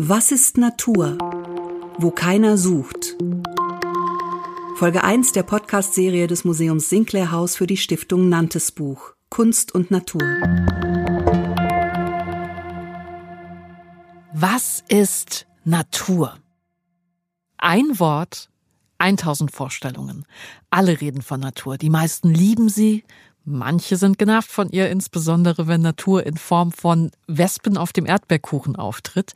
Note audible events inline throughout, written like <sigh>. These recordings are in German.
Was ist Natur? Wo keiner sucht. Folge 1 der Podcast-Serie des Museums Sinclair Haus für die Stiftung Nantes Buch Kunst und Natur. Was ist Natur? Ein Wort, 1000 Vorstellungen. Alle reden von Natur. Die meisten lieben sie, Manche sind genervt von ihr, insbesondere wenn Natur in Form von Wespen auf dem Erdbeerkuchen auftritt.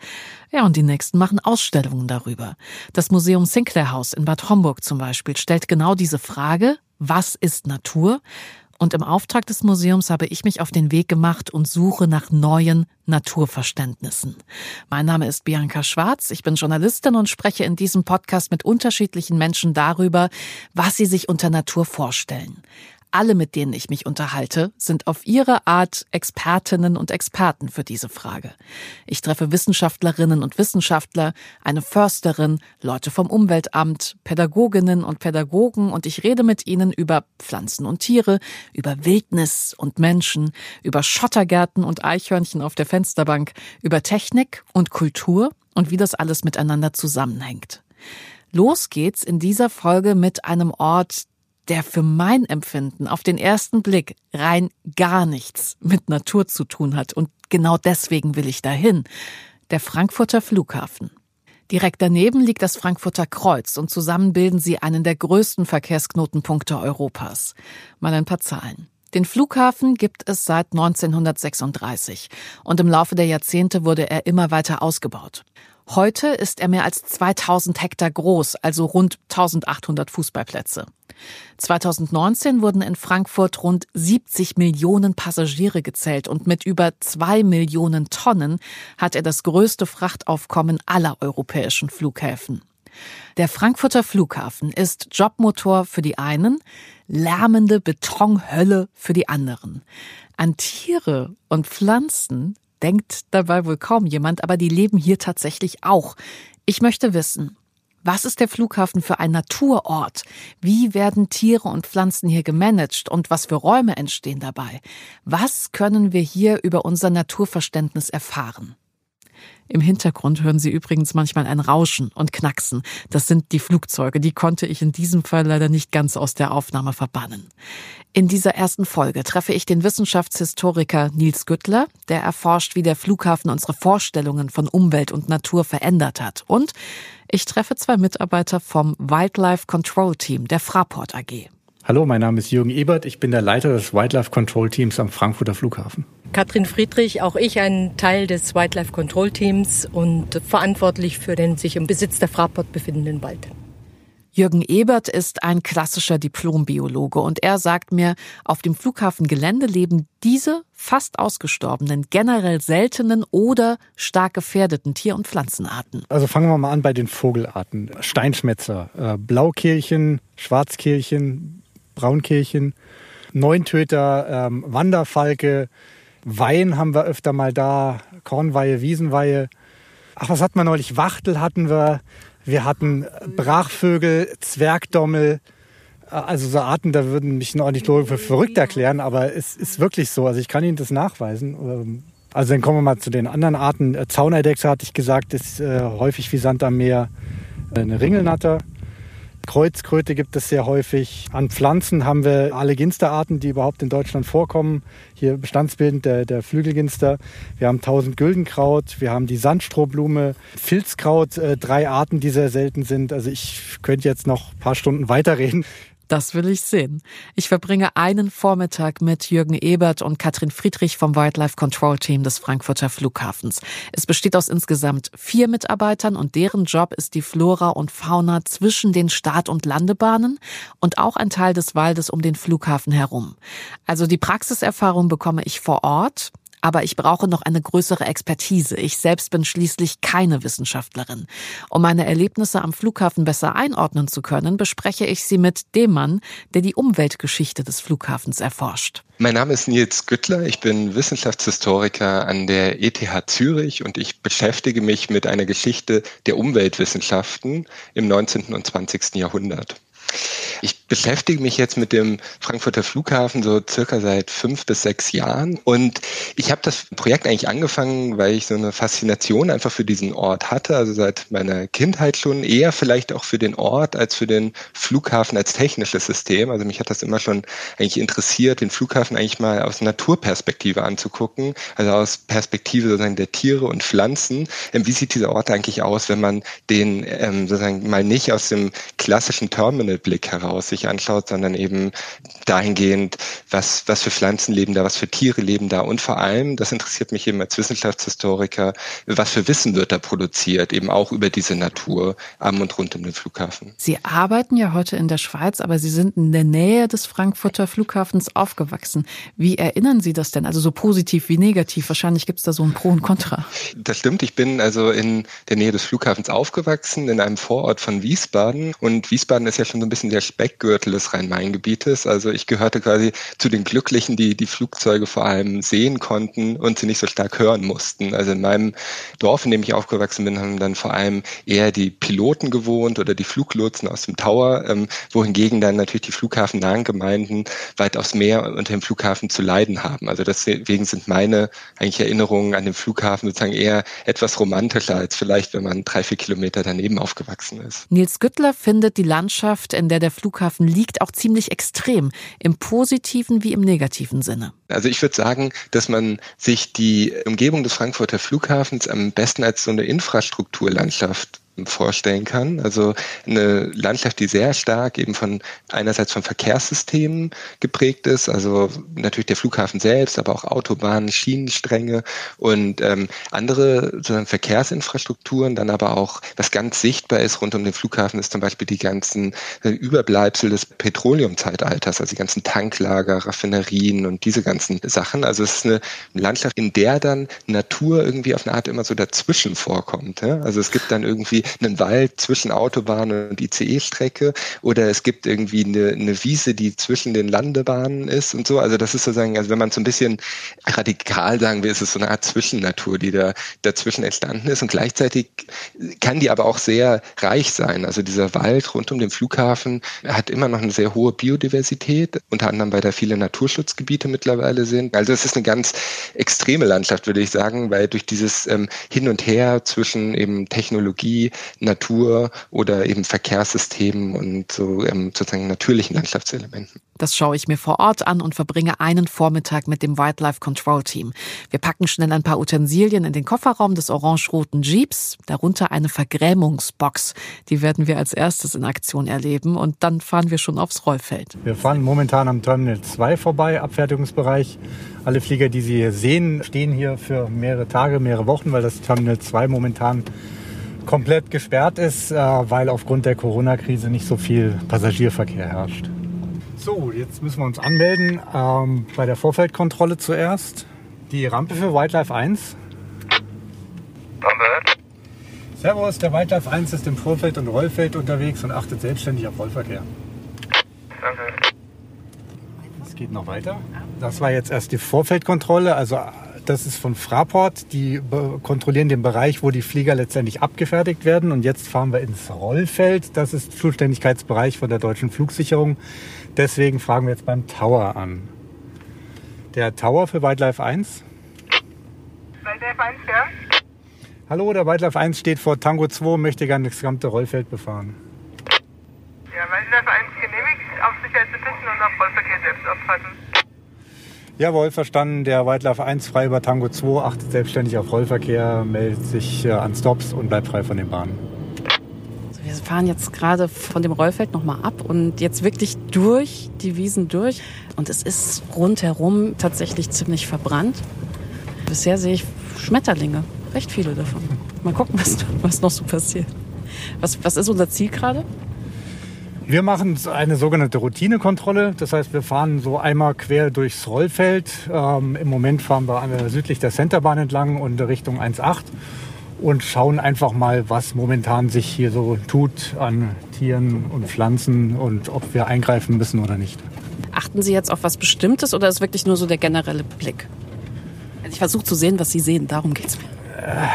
Ja, und die nächsten machen Ausstellungen darüber. Das Museum Sinclair House in Bad Homburg zum Beispiel stellt genau diese Frage, was ist Natur? Und im Auftrag des Museums habe ich mich auf den Weg gemacht und suche nach neuen Naturverständnissen. Mein Name ist Bianca Schwarz, ich bin Journalistin und spreche in diesem Podcast mit unterschiedlichen Menschen darüber, was sie sich unter Natur vorstellen. Alle, mit denen ich mich unterhalte, sind auf ihre Art Expertinnen und Experten für diese Frage. Ich treffe Wissenschaftlerinnen und Wissenschaftler, eine Försterin, Leute vom Umweltamt, Pädagoginnen und Pädagogen und ich rede mit ihnen über Pflanzen und Tiere, über Wildnis und Menschen, über Schottergärten und Eichhörnchen auf der Fensterbank, über Technik und Kultur und wie das alles miteinander zusammenhängt. Los geht's in dieser Folge mit einem Ort, der für mein Empfinden auf den ersten Blick rein gar nichts mit Natur zu tun hat. Und genau deswegen will ich dahin. Der Frankfurter Flughafen. Direkt daneben liegt das Frankfurter Kreuz und zusammen bilden sie einen der größten Verkehrsknotenpunkte Europas. Mal ein paar Zahlen. Den Flughafen gibt es seit 1936 und im Laufe der Jahrzehnte wurde er immer weiter ausgebaut. Heute ist er mehr als 2000 Hektar groß, also rund 1800 Fußballplätze. 2019 wurden in Frankfurt rund 70 Millionen Passagiere gezählt und mit über zwei Millionen Tonnen hat er das größte Frachtaufkommen aller europäischen Flughäfen. Der Frankfurter Flughafen ist Jobmotor für die einen, lärmende Betonhölle für die anderen. An Tiere und Pflanzen denkt dabei wohl kaum jemand, aber die leben hier tatsächlich auch. Ich möchte wissen, was ist der Flughafen für ein Naturort? Wie werden Tiere und Pflanzen hier gemanagt und was für Räume entstehen dabei? Was können wir hier über unser Naturverständnis erfahren? Im Hintergrund hören Sie übrigens manchmal ein Rauschen und Knacksen. Das sind die Flugzeuge. Die konnte ich in diesem Fall leider nicht ganz aus der Aufnahme verbannen. In dieser ersten Folge treffe ich den Wissenschaftshistoriker Nils Güttler, der erforscht, wie der Flughafen unsere Vorstellungen von Umwelt und Natur verändert hat. Und ich treffe zwei Mitarbeiter vom Wildlife Control Team der Fraport AG. Hallo, mein Name ist Jürgen Ebert. Ich bin der Leiter des Wildlife Control Teams am Frankfurter Flughafen. Katrin Friedrich, auch ich ein Teil des Wildlife Control Teams und verantwortlich für den sich im Besitz der Fraport befindenden Wald. Jürgen Ebert ist ein klassischer Diplombiologe und er sagt mir, auf dem Flughafengelände leben diese fast ausgestorbenen, generell seltenen oder stark gefährdeten Tier- und Pflanzenarten. Also fangen wir mal an bei den Vogelarten. Steinschmetzer, äh, Blaukehlchen, Schwarzkehlchen, Braunkehlchen, Neuntöter, ähm, Wanderfalke, Wein haben wir öfter mal da, Kornweihe, Wiesenweihe. Ach, was hat man neulich? Wachtel hatten wir. Wir hatten Brachvögel, Zwergdommel. Also so Arten, da würden mich noch nicht für verrückt erklären, aber es ist wirklich so. Also ich kann Ihnen das nachweisen. Ähm, also dann kommen wir mal zu den anderen Arten. Zauneidechse hatte ich gesagt, ist äh, häufig wie Sand am Meer. Eine Ringelnatter. Kreuzkröte gibt es sehr häufig. An Pflanzen haben wir alle Ginsterarten, die überhaupt in Deutschland vorkommen. Hier bestandsbildend der, der Flügelginster. Wir haben tausend Güldenkraut, wir haben die Sandstrohblume, Filzkraut, äh, drei Arten, die sehr selten sind. Also ich könnte jetzt noch ein paar Stunden weiterreden. Das will ich sehen. Ich verbringe einen Vormittag mit Jürgen Ebert und Katrin Friedrich vom Wildlife Control Team des Frankfurter Flughafens. Es besteht aus insgesamt vier Mitarbeitern und deren Job ist die Flora und Fauna zwischen den Start- und Landebahnen und auch ein Teil des Waldes um den Flughafen herum. Also die Praxiserfahrung bekomme ich vor Ort aber ich brauche noch eine größere Expertise. Ich selbst bin schließlich keine Wissenschaftlerin. Um meine Erlebnisse am Flughafen besser einordnen zu können, bespreche ich sie mit dem Mann, der die Umweltgeschichte des Flughafens erforscht. Mein Name ist Nils Güttler. Ich bin Wissenschaftshistoriker an der ETH Zürich und ich beschäftige mich mit einer Geschichte der Umweltwissenschaften im 19. und 20. Jahrhundert. Ich beschäftige mich jetzt mit dem Frankfurter Flughafen so circa seit fünf bis sechs Jahren und ich habe das Projekt eigentlich angefangen, weil ich so eine Faszination einfach für diesen Ort hatte, also seit meiner Kindheit schon eher vielleicht auch für den Ort als für den Flughafen als technisches System. Also mich hat das immer schon eigentlich interessiert, den Flughafen eigentlich mal aus Naturperspektive anzugucken, also aus Perspektive sozusagen der Tiere und Pflanzen. Ähm, wie sieht dieser Ort eigentlich aus, wenn man den ähm, sozusagen mal nicht aus dem klassischen Terminalblick heraus sich anschaut, sondern eben dahingehend, was, was für Pflanzen leben da, was für Tiere leben da und vor allem, das interessiert mich eben als Wissenschaftshistoriker, was für Wissen wird da produziert, eben auch über diese Natur am und rund um den Flughafen. Sie arbeiten ja heute in der Schweiz, aber Sie sind in der Nähe des Frankfurter Flughafens aufgewachsen. Wie erinnern Sie das denn? Also so positiv wie negativ? Wahrscheinlich gibt es da so ein Pro und Contra. Das stimmt. Ich bin also in der Nähe des Flughafens aufgewachsen, in einem Vorort von Wiesbaden. Und Wiesbaden ist ja schon so ein bisschen der Speckgürtel des Rhein-Main-Gebietes. Also ich gehörte quasi zu den Glücklichen, die die Flugzeuge vor allem sehen konnten und sie nicht so stark hören mussten. Also in meinem Dorf, in dem ich aufgewachsen bin, haben dann vor allem eher die Piloten gewohnt oder die Fluglotsen aus dem Tower, ähm, wohingegen dann natürlich die flughafennahen Gemeinden weitaus mehr unter dem Flughafen zu leiden haben. Also deswegen sind meine eigentlich Erinnerungen an den Flughafen sozusagen eher etwas romantischer als vielleicht, wenn man drei, vier Kilometer daneben aufgewachsen ist. Nils Güttler findet die Landschaft, in der der Flughafen liegt, auch ziemlich extrem, im positiven wie im negativen Sinne. Also ich würde sagen, dass man sich die Umgebung des Frankfurter Flughafens am besten als so eine Infrastrukturlandschaft vorstellen kann. Also eine Landschaft, die sehr stark eben von einerseits von Verkehrssystemen geprägt ist, also natürlich der Flughafen selbst, aber auch Autobahnen, Schienenstränge und ähm, andere sozusagen Verkehrsinfrastrukturen, dann aber auch, was ganz sichtbar ist rund um den Flughafen, ist zum Beispiel die ganzen äh, Überbleibsel des Petroleumzeitalters, also die ganzen Tanklager, Raffinerien und diese ganzen Sachen. Also es ist eine Landschaft, in der dann Natur irgendwie auf eine Art immer so dazwischen vorkommt. Ja? Also es gibt dann irgendwie einen Wald zwischen Autobahn und ICE-Strecke oder es gibt irgendwie eine, eine Wiese, die zwischen den Landebahnen ist und so. Also das ist sozusagen, also wenn man so ein bisschen radikal sagen will, ist es so eine Art Zwischennatur, die da dazwischen entstanden ist und gleichzeitig kann die aber auch sehr reich sein. Also dieser Wald rund um den Flughafen hat immer noch eine sehr hohe Biodiversität, unter anderem weil da viele Naturschutzgebiete mittlerweile sind. Also es ist eine ganz extreme Landschaft, würde ich sagen, weil durch dieses ähm, Hin und Her zwischen eben Technologie, Natur oder eben Verkehrssystemen und so ähm, sozusagen natürlichen Landschaftselementen. Das schaue ich mir vor Ort an und verbringe einen Vormittag mit dem Wildlife Control Team. Wir packen schnell ein paar Utensilien in den Kofferraum des orange-roten Jeeps, darunter eine Vergrämungsbox. Die werden wir als erstes in Aktion erleben und dann fahren wir schon aufs Rollfeld. Wir fahren momentan am Terminal 2 vorbei, Abfertigungsbereich. Alle Flieger, die Sie hier sehen, stehen hier für mehrere Tage, mehrere Wochen, weil das Terminal 2 momentan komplett gesperrt ist, äh, weil aufgrund der Corona-Krise nicht so viel Passagierverkehr herrscht. So, jetzt müssen wir uns anmelden ähm, bei der Vorfeldkontrolle zuerst. Die Rampe für Wildlife 1. Danke. Servus, der Wildlife 1 ist im Vorfeld und Rollfeld unterwegs und achtet selbstständig auf Rollverkehr. Danke. Es geht noch weiter. Das war jetzt erst die Vorfeldkontrolle, also das ist von Fraport. Die kontrollieren den Bereich, wo die Flieger letztendlich abgefertigt werden. Und jetzt fahren wir ins Rollfeld. Das ist Zuständigkeitsbereich von der deutschen Flugsicherung. Deswegen fragen wir jetzt beim Tower an. Der Tower für Wildlife 1. Wildlife 1, ja? Hallo, der Wildlife 1 steht vor Tango 2 und möchte gerne das gesamte Rollfeld befahren. Ja, Wildlife 1 genehmigt, auf Sicherheit zu und auf Rollverkehr selbst aufpassen. Jawohl, verstanden. Der Wildlife 1 frei über Tango 2 achtet selbstständig auf Rollverkehr, meldet sich äh, an Stops und bleibt frei von den Bahnen. Also wir fahren jetzt gerade von dem Rollfeld nochmal ab und jetzt wirklich durch die Wiesen durch. Und es ist rundherum tatsächlich ziemlich verbrannt. Bisher sehe ich Schmetterlinge, recht viele davon. Mal gucken, <laughs> was, was noch so passiert. Was, was ist unser Ziel gerade? Wir machen eine sogenannte Routinekontrolle. Das heißt, wir fahren so einmal quer durchs Rollfeld. Ähm, Im Moment fahren wir südlich der Centerbahn entlang und Richtung 1.8 und schauen einfach mal, was momentan sich hier so tut an Tieren und Pflanzen und ob wir eingreifen müssen oder nicht. Achten Sie jetzt auf was Bestimmtes oder ist wirklich nur so der generelle Blick? Ich versuche zu sehen, was Sie sehen, darum geht es mir. Äh,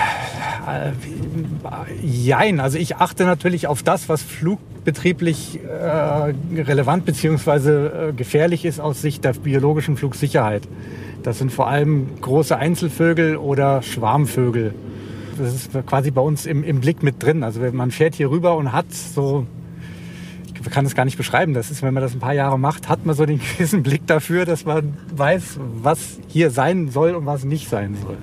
jein, also ich achte natürlich auf das, was flugbetrieblich äh, relevant bzw. Äh, gefährlich ist aus Sicht der biologischen Flugsicherheit. Das sind vor allem große Einzelvögel oder Schwarmvögel. Das ist quasi bei uns im, im Blick mit drin. Also man fährt hier rüber und hat so ich kann es gar nicht beschreiben. Das ist, wenn man das ein paar Jahre macht, hat man so den <laughs> gewissen Blick dafür, dass man weiß, was hier sein soll und was nicht sein soll.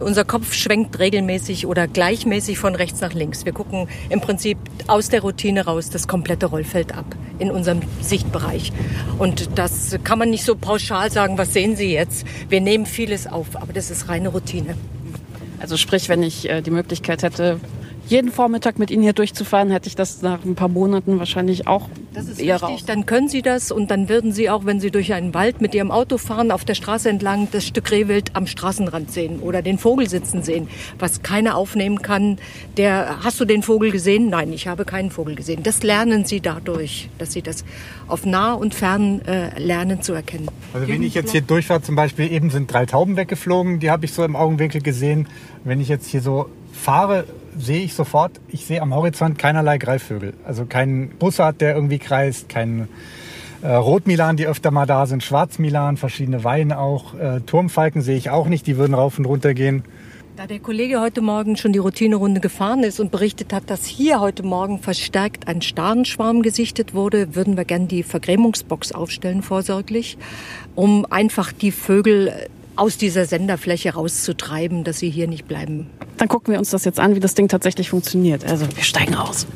Unser Kopf schwenkt regelmäßig oder gleichmäßig von rechts nach links. Wir gucken im Prinzip aus der Routine raus das komplette Rollfeld ab in unserem Sichtbereich. Und das kann man nicht so pauschal sagen, was sehen Sie jetzt? Wir nehmen vieles auf, aber das ist reine Routine. Also sprich, wenn ich äh, die Möglichkeit hätte, jeden Vormittag mit Ihnen hier durchzufahren, hätte ich das nach ein paar Monaten wahrscheinlich auch das ist eher richtig, raus. dann können Sie das und dann würden Sie auch, wenn Sie durch einen Wald mit Ihrem Auto fahren, auf der Straße entlang das Stück Rehwild am Straßenrand sehen oder den Vogel sitzen sehen, was keiner aufnehmen kann. Der, hast du den Vogel gesehen? Nein, ich habe keinen Vogel gesehen. Das lernen Sie dadurch, dass Sie das auf nah und fern äh, lernen zu erkennen. Also wenn ich jetzt hier durchfahre, zum Beispiel eben sind drei Tauben weggeflogen, die habe ich so im Augenwinkel gesehen. Wenn ich jetzt hier so fahre, sehe ich sofort, ich sehe am Horizont keinerlei Greifvögel. Also kein Bussard, der irgendwie kreist, kein äh, Rotmilan, die öfter mal da sind, Schwarzmilan, verschiedene Weihen auch. Äh, Turmfalken sehe ich auch nicht, die würden rauf und runter gehen. Da der Kollege heute Morgen schon die Routinerunde gefahren ist und berichtet hat, dass hier heute Morgen verstärkt ein Starnschwarm gesichtet wurde, würden wir gern die Vergrämungsbox aufstellen vorsorglich, um einfach die Vögel aus dieser Senderfläche rauszutreiben, dass sie hier nicht bleiben. Dann gucken wir uns das jetzt an, wie das Ding tatsächlich funktioniert. Also wir steigen aus.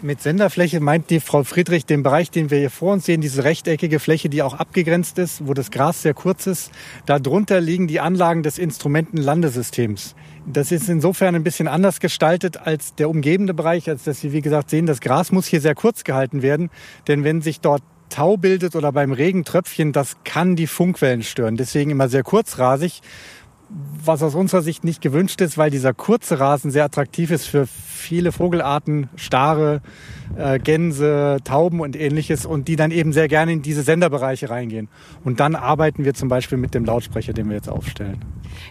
Mit Senderfläche meint die Frau Friedrich den Bereich, den wir hier vor uns sehen, diese rechteckige Fläche, die auch abgegrenzt ist, wo das Gras sehr kurz ist. Darunter liegen die Anlagen des Instrumentenlandesystems. Das ist insofern ein bisschen anders gestaltet als der umgebende Bereich, als dass Sie, wie gesagt, sehen, das Gras muss hier sehr kurz gehalten werden. Denn wenn sich dort Tau bildet oder beim Regentröpfchen, das kann die Funkwellen stören. Deswegen immer sehr kurzrasig, was aus unserer Sicht nicht gewünscht ist, weil dieser kurze Rasen sehr attraktiv ist für viele Vogelarten, Stare, äh, Gänse, Tauben und ähnliches und die dann eben sehr gerne in diese Senderbereiche reingehen. Und dann arbeiten wir zum Beispiel mit dem Lautsprecher, den wir jetzt aufstellen.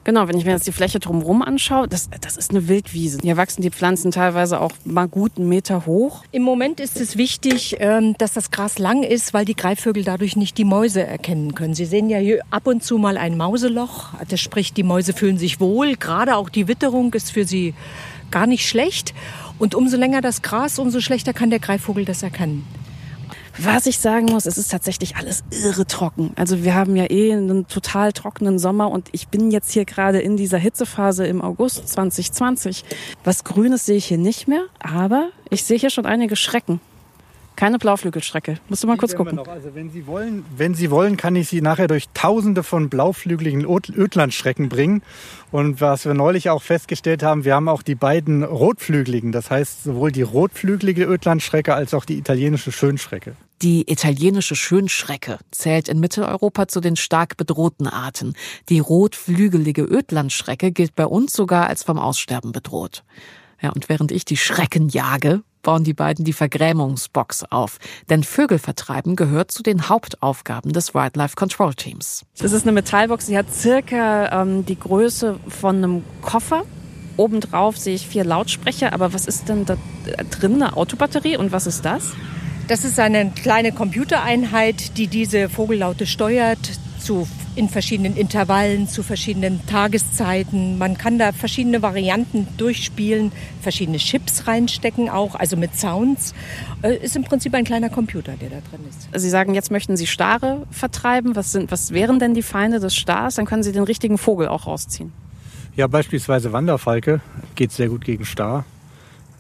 Genau, wenn ich mir jetzt die Fläche drumherum anschaue, das, das ist eine Wildwiese. Hier wachsen die Pflanzen teilweise auch mal gut einen Meter hoch. Im Moment ist es wichtig, ähm, dass das Gras lang ist, weil die Greifvögel dadurch nicht die Mäuse erkennen können. Sie sehen ja hier ab und zu mal ein Mauseloch. Das spricht, die Mäuse fühlen sich wohl. Gerade auch die Witterung ist für sie gar nicht schlecht. Und umso länger das Gras, umso schlechter kann der Greifvogel das erkennen. Was ich sagen muss, es ist tatsächlich alles irre trocken. Also wir haben ja eh einen total trockenen Sommer und ich bin jetzt hier gerade in dieser Hitzephase im August 2020. Was Grünes sehe ich hier nicht mehr, aber ich sehe hier schon einige Schrecken. Keine Blauflügelschrecke. Musst du mal kurz gucken. Also wenn Sie wollen, wenn Sie wollen, kann ich Sie nachher durch Tausende von blauflügeligen Ödlandschrecken bringen. Und was wir neulich auch festgestellt haben, wir haben auch die beiden rotflügeligen. Das heißt sowohl die rotflügelige Ödlandschrecke als auch die italienische Schönschrecke. Die italienische Schönschrecke zählt in Mitteleuropa zu den stark bedrohten Arten. Die rotflügelige Ödlandschrecke gilt bei uns sogar als vom Aussterben bedroht. Ja, und während ich die Schrecken jage, bauen die beiden die Vergrämungsbox auf. Denn Vögel vertreiben gehört zu den Hauptaufgaben des Wildlife Control Teams. Das ist eine Metallbox, die hat circa ähm, die Größe von einem Koffer. Obendrauf sehe ich vier Lautsprecher, aber was ist denn da drin? Eine Autobatterie und was ist das? Das ist eine kleine Computereinheit, die diese Vogellaute steuert zu, in verschiedenen Intervallen, zu verschiedenen Tageszeiten. Man kann da verschiedene Varianten durchspielen, verschiedene Chips reinstecken auch, also mit Sounds. Äh, ist im Prinzip ein kleiner Computer, der da drin ist. Sie sagen, jetzt möchten Sie Stare vertreiben. Was, sind, was wären denn die Feinde des Stars? Dann können Sie den richtigen Vogel auch rausziehen. Ja, beispielsweise Wanderfalke geht sehr gut gegen Star.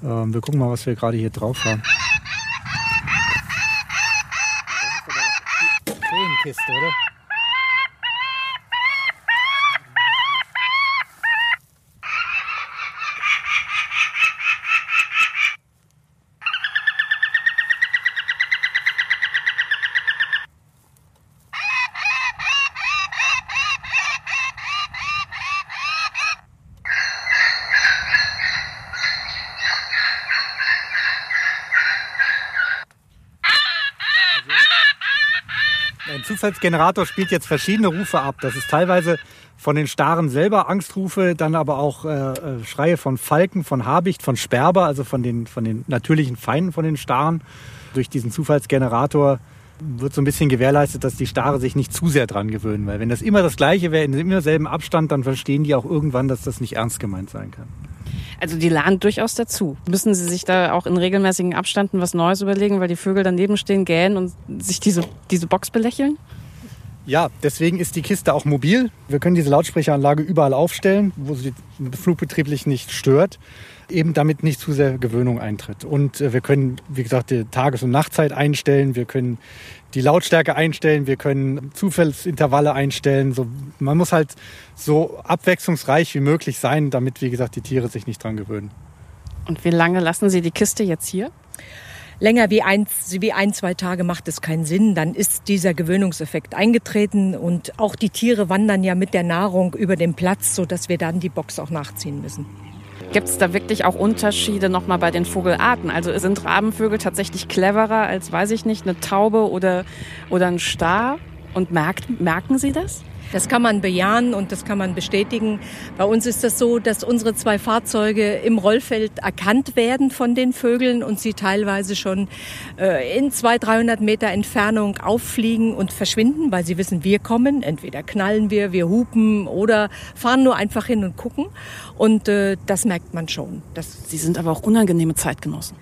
Ähm, wir gucken mal, was wir gerade hier drauf haben. Kiste, oder? Ein Zufallsgenerator spielt jetzt verschiedene Rufe ab. Das ist teilweise von den Staren selber Angstrufe, dann aber auch äh, äh, Schreie von Falken, von Habicht, von Sperber, also von den, von den natürlichen Feinden von den Staren. Durch diesen Zufallsgenerator wird so ein bisschen gewährleistet, dass die Stare sich nicht zu sehr dran gewöhnen. Weil wenn das immer das Gleiche wäre, in immer selben Abstand, dann verstehen die auch irgendwann, dass das nicht ernst gemeint sein kann. Also die lernen durchaus dazu. Müssen sie sich da auch in regelmäßigen Abständen was Neues überlegen, weil die Vögel daneben stehen, gähnen und sich diese, diese Box belächeln? Ja, deswegen ist die Kiste auch mobil. Wir können diese Lautsprecheranlage überall aufstellen, wo sie flugbetrieblich nicht stört, eben damit nicht zu sehr Gewöhnung eintritt. Und äh, wir können, wie gesagt, die Tages- und Nachtzeit einstellen. Wir können die Lautstärke einstellen. Wir können Zufallsintervalle einstellen. So, man muss halt so abwechslungsreich wie möglich sein, damit, wie gesagt, die Tiere sich nicht dran gewöhnen. Und wie lange lassen Sie die Kiste jetzt hier? länger wie ein, wie ein, zwei Tage macht es keinen Sinn. Dann ist dieser Gewöhnungseffekt eingetreten und auch die Tiere wandern ja mit der Nahrung über den Platz, sodass wir dann die Box auch nachziehen müssen. Gibt es da wirklich auch Unterschiede nochmal bei den Vogelarten? Also sind Rabenvögel tatsächlich cleverer als, weiß ich nicht, eine Taube oder, oder ein Star? Und merkt, merken Sie das? Das kann man bejahen und das kann man bestätigen. Bei uns ist das so, dass unsere zwei Fahrzeuge im Rollfeld erkannt werden von den Vögeln und sie teilweise schon äh, in 200, 300 Meter Entfernung auffliegen und verschwinden, weil sie wissen, wir kommen. Entweder knallen wir, wir hupen oder fahren nur einfach hin und gucken. Und äh, das merkt man schon. Das sie sind aber auch unangenehme Zeitgenossen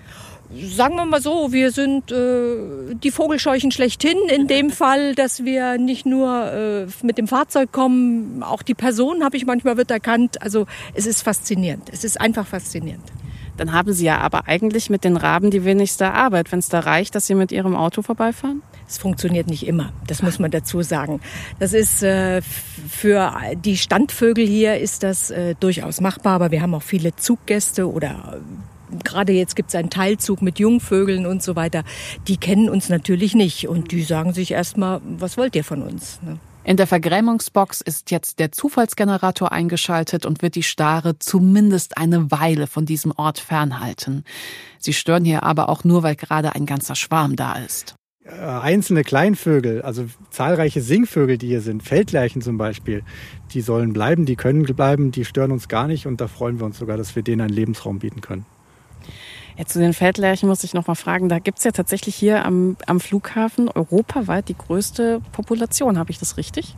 sagen wir mal so, wir sind äh, die Vogelscheuchen schlechthin in <laughs> dem Fall, dass wir nicht nur äh, mit dem Fahrzeug kommen, auch die Person habe ich manchmal wird erkannt. Also es ist faszinierend. Es ist einfach faszinierend. Dann haben Sie ja aber eigentlich mit den Raben die wenigste Arbeit, wenn es da reicht, dass Sie mit Ihrem Auto vorbeifahren? Es funktioniert nicht immer, das muss man dazu sagen. Das ist äh, für die Standvögel hier ist das äh, durchaus machbar, aber wir haben auch viele Zuggäste oder gerade jetzt gibt es einen Teilzug mit Jungvögeln und so weiter, die kennen uns natürlich nicht und die sagen sich erstmal, was wollt ihr von uns? Ne? In der Vergrämungsbox ist jetzt der Zufallsgenerator eingeschaltet und wird die Stare zumindest eine Weile von diesem Ort fernhalten. Sie stören hier aber auch nur, weil gerade ein ganzer Schwarm da ist. Äh, einzelne Kleinvögel, also zahlreiche Singvögel, die hier sind, Feldlerchen zum Beispiel, die sollen bleiben, die können bleiben, die stören uns gar nicht und da freuen wir uns sogar, dass wir denen einen Lebensraum bieten können. Ja, zu den Feldlerchen muss ich noch mal fragen. Da gibt's ja tatsächlich hier am, am Flughafen europaweit die größte Population. Habe ich das richtig?